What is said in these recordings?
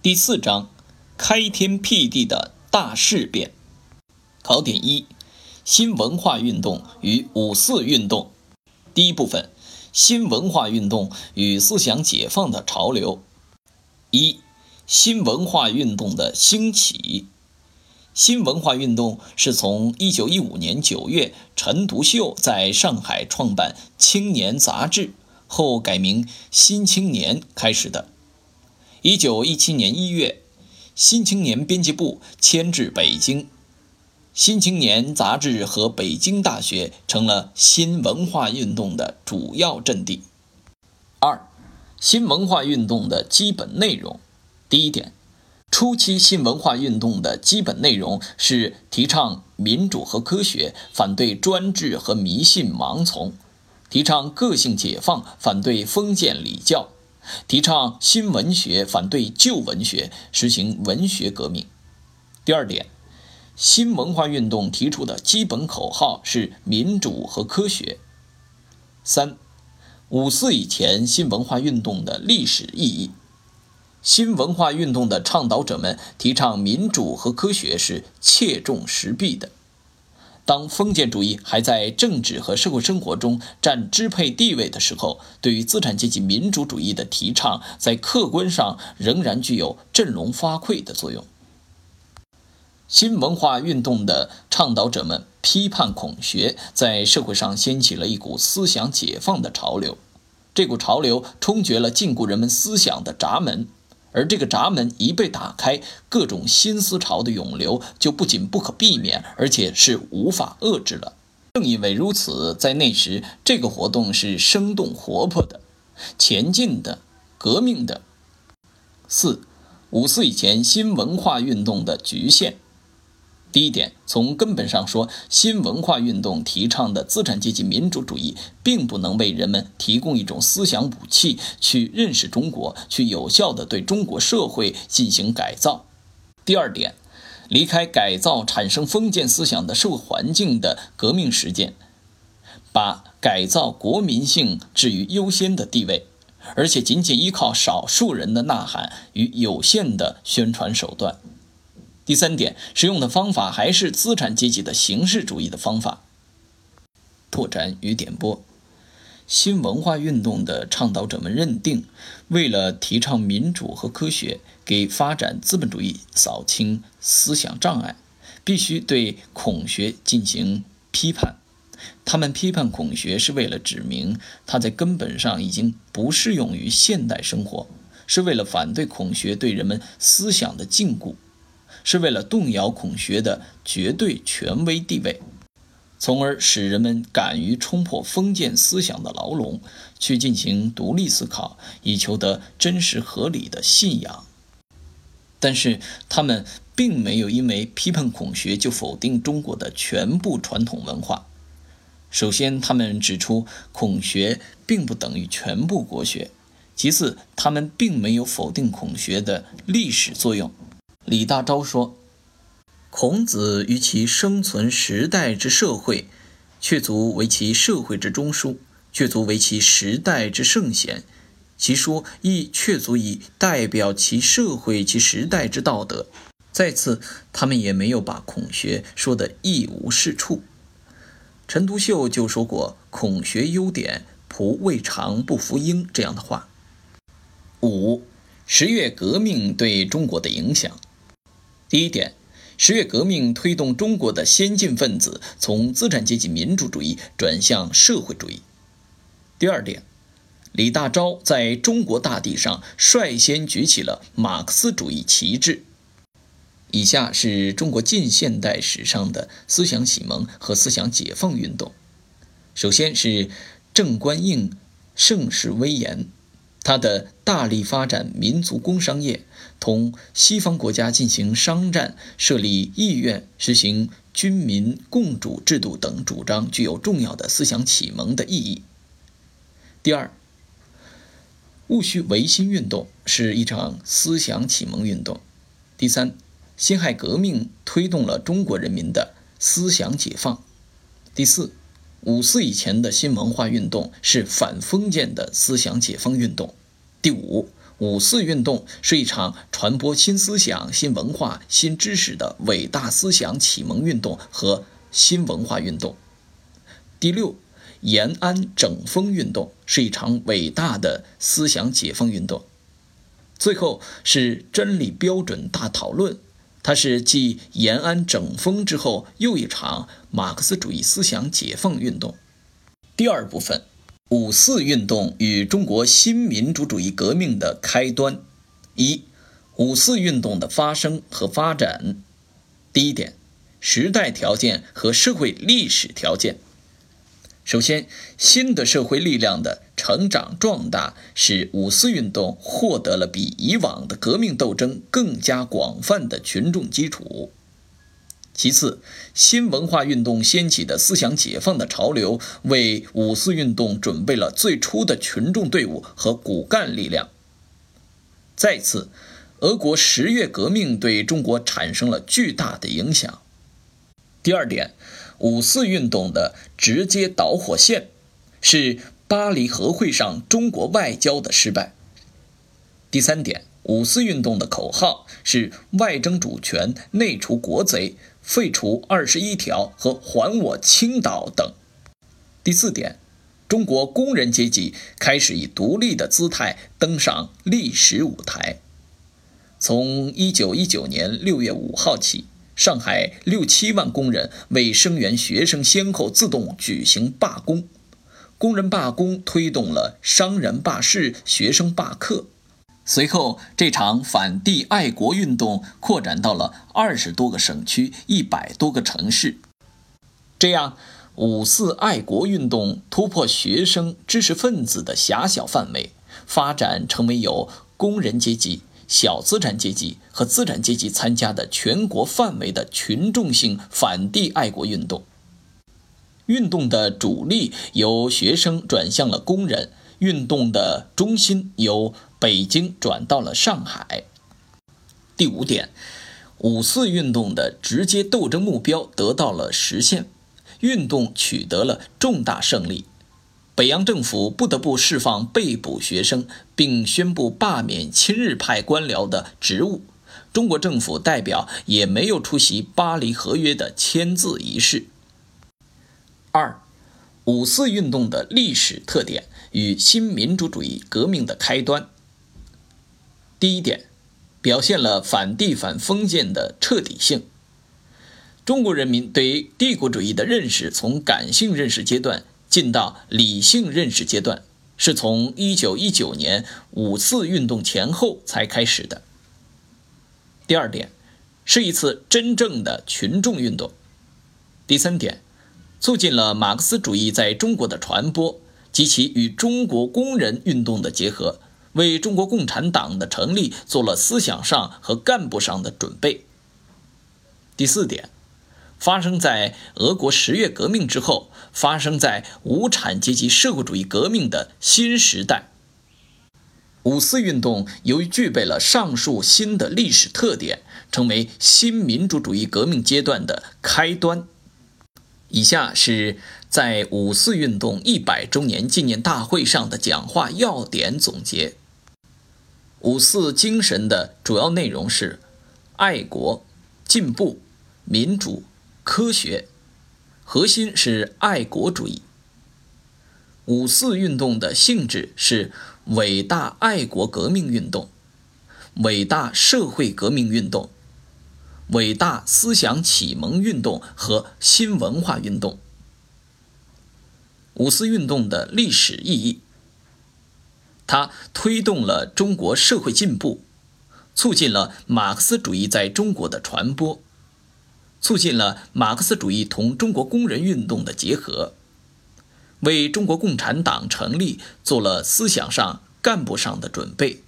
第四章，开天辟地的大事变。考点一：新文化运动与五四运动。第一部分：新文化运动与思想解放的潮流。一、新文化运动的兴起。新文化运动是从1915年9月陈独秀在上海创办《青年》杂志后改名《新青年》开始的。一九一七年一月，《新青年》编辑部迁至北京，《新青年》杂志和北京大学成了新文化运动的主要阵地。二、新文化运动的基本内容。第一点，初期新文化运动的基本内容是提倡民主和科学，反对专制和迷信盲从；提倡个性解放，反对封建礼教。提倡新文学，反对旧文学，实行文学革命。第二点，新文化运动提出的基本口号是民主和科学。三，五四以前新文化运动的历史意义。新文化运动的倡导者们提倡民主和科学是切中时弊的。当封建主义还在政治和社会生活中占支配地位的时候，对于资产阶级民主主义的提倡，在客观上仍然具有振聋发聩的作用。新文化运动的倡导者们批判孔学，在社会上掀起了一股思想解放的潮流，这股潮流冲决了禁锢人们思想的闸门。而这个闸门一被打开，各种新思潮的涌流就不仅不可避免，而且是无法遏制了。正因为如此，在那时，这个活动是生动活泼的、前进的、革命的。四、五四以前新文化运动的局限。第一点，从根本上说，新文化运动提倡的资产阶级民主主义，并不能为人们提供一种思想武器，去认识中国，去有效地对中国社会进行改造。第二点，离开改造产生封建思想的社会环境的革命实践，把改造国民性置于优先的地位，而且仅仅依靠少数人的呐喊与有限的宣传手段。第三点，使用的方法还是资产阶级的形式主义的方法。拓展与点拨：新文化运动的倡导者们认定，为了提倡民主和科学，给发展资本主义扫清思想障碍，必须对孔学进行批判。他们批判孔学，是为了指明它在根本上已经不适用于现代生活，是为了反对孔学对人们思想的禁锢。是为了动摇孔学的绝对权威地位，从而使人们敢于冲破封建思想的牢笼，去进行独立思考，以求得真实合理的信仰。但是，他们并没有因为批判孔学就否定中国的全部传统文化。首先，他们指出孔学并不等于全部国学；其次，他们并没有否定孔学的历史作用。李大钊说：“孔子于其生存时代之社会，却足为其社会之中枢，却足为其时代之圣贤。其说亦确足以代表其社会、其时代之道德。再次，他们也没有把孔学说得一无是处。陈独秀就说过‘孔学优点，仆未尝不服膺’这样的话。五，十月革命对中国的影响。”第一点，十月革命推动中国的先进分子从资产阶级民主主义转向社会主义。第二点，李大钊在中国大地上率先举起了马克思主义旗帜。以下是中国近现代史上的思想启蒙和思想解放运动。首先是郑观应盛世威严。他的大力发展民族工商业，同西方国家进行商战，设立议院，实行军民共主制度等主张，具有重要的思想启蒙的意义。第二，戊戌维新运动是一场思想启蒙运动。第三，辛亥革命推动了中国人民的思想解放。第四。五四以前的新文化运动是反封建的思想解放运动。第五，五四运动是一场传播新思想、新文化、新知识的伟大思想启蒙运动和新文化运动。第六，延安整风运动是一场伟大的思想解放运动。最后是真理标准大讨论，它是继延安整风之后又一场马克思主义思想解放运动。第二部分。五四运动与中国新民主主义革命的开端。一、五四运动的发生和发展。第一点，时代条件和社会历史条件。首先，新的社会力量的成长壮大，使五四运动获得了比以往的革命斗争更加广泛的群众基础。其次，新文化运动掀起的思想解放的潮流，为五四运动准备了最初的群众队伍和骨干力量。再次，俄国十月革命对中国产生了巨大的影响。第二点，五四运动的直接导火线是巴黎和会上中国外交的失败。第三点。五四运动的口号是“外争主权，内除国贼，废除二十一条和还我青岛”等。第四点，中国工人阶级开始以独立的姿态登上历史舞台。从一九一九年六月五号起，上海六七万工人为声援学生，先后自动举行罢工。工人罢工推动了商人罢市、学生罢课。随后，这场反帝爱国运动扩展到了二十多个省区、一百多个城市。这样，五四爱国运动突破学生、知识分子的狭小范围，发展成为有工人阶级、小资产阶级和资产阶级参加的全国范围的群众性反帝爱国运动。运动的主力由学生转向了工人，运动的中心由。北京转到了上海。第五点，五四运动的直接斗争目标得到了实现，运动取得了重大胜利。北洋政府不得不释放被捕学生，并宣布罢免亲日派官僚的职务。中国政府代表也没有出席巴黎合约的签字仪式。二，五四运动的历史特点与新民主主义革命的开端。第一点，表现了反帝反封建的彻底性。中国人民对于帝国主义的认识从感性认识阶段进到理性认识阶段，是从1919年五四运动前后才开始的。第二点，是一次真正的群众运动。第三点，促进了马克思主义在中国的传播及其与中国工人运动的结合。为中国共产党的成立做了思想上和干部上的准备。第四点，发生在俄国十月革命之后，发生在无产阶级社会主义革命的新时代。五四运动由于具备了上述新的历史特点，成为新民主主义革命阶段的开端。以下是在五四运动一百周年纪念大会上的讲话要点总结。五四精神的主要内容是：爱国、进步、民主、科学，核心是爱国主义。五四运动的性质是伟大爱国革命运动、伟大社会革命运动。伟大思想启蒙运动和新文化运动。五四运动的历史意义，它推动了中国社会进步，促进了马克思主义在中国的传播，促进了马克思主义同中国工人运动的结合，为中国共产党成立做了思想上、干部上的准备，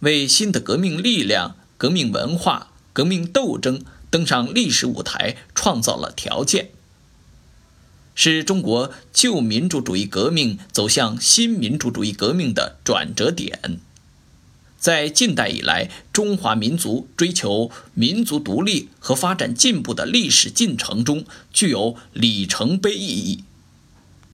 为新的革命力量、革命文化。革命斗争登上历史舞台，创造了条件，是中国旧民主主义革命走向新民主主义革命的转折点。在近代以来，中华民族追求民族独立和发展进步的历史进程中，具有里程碑意义。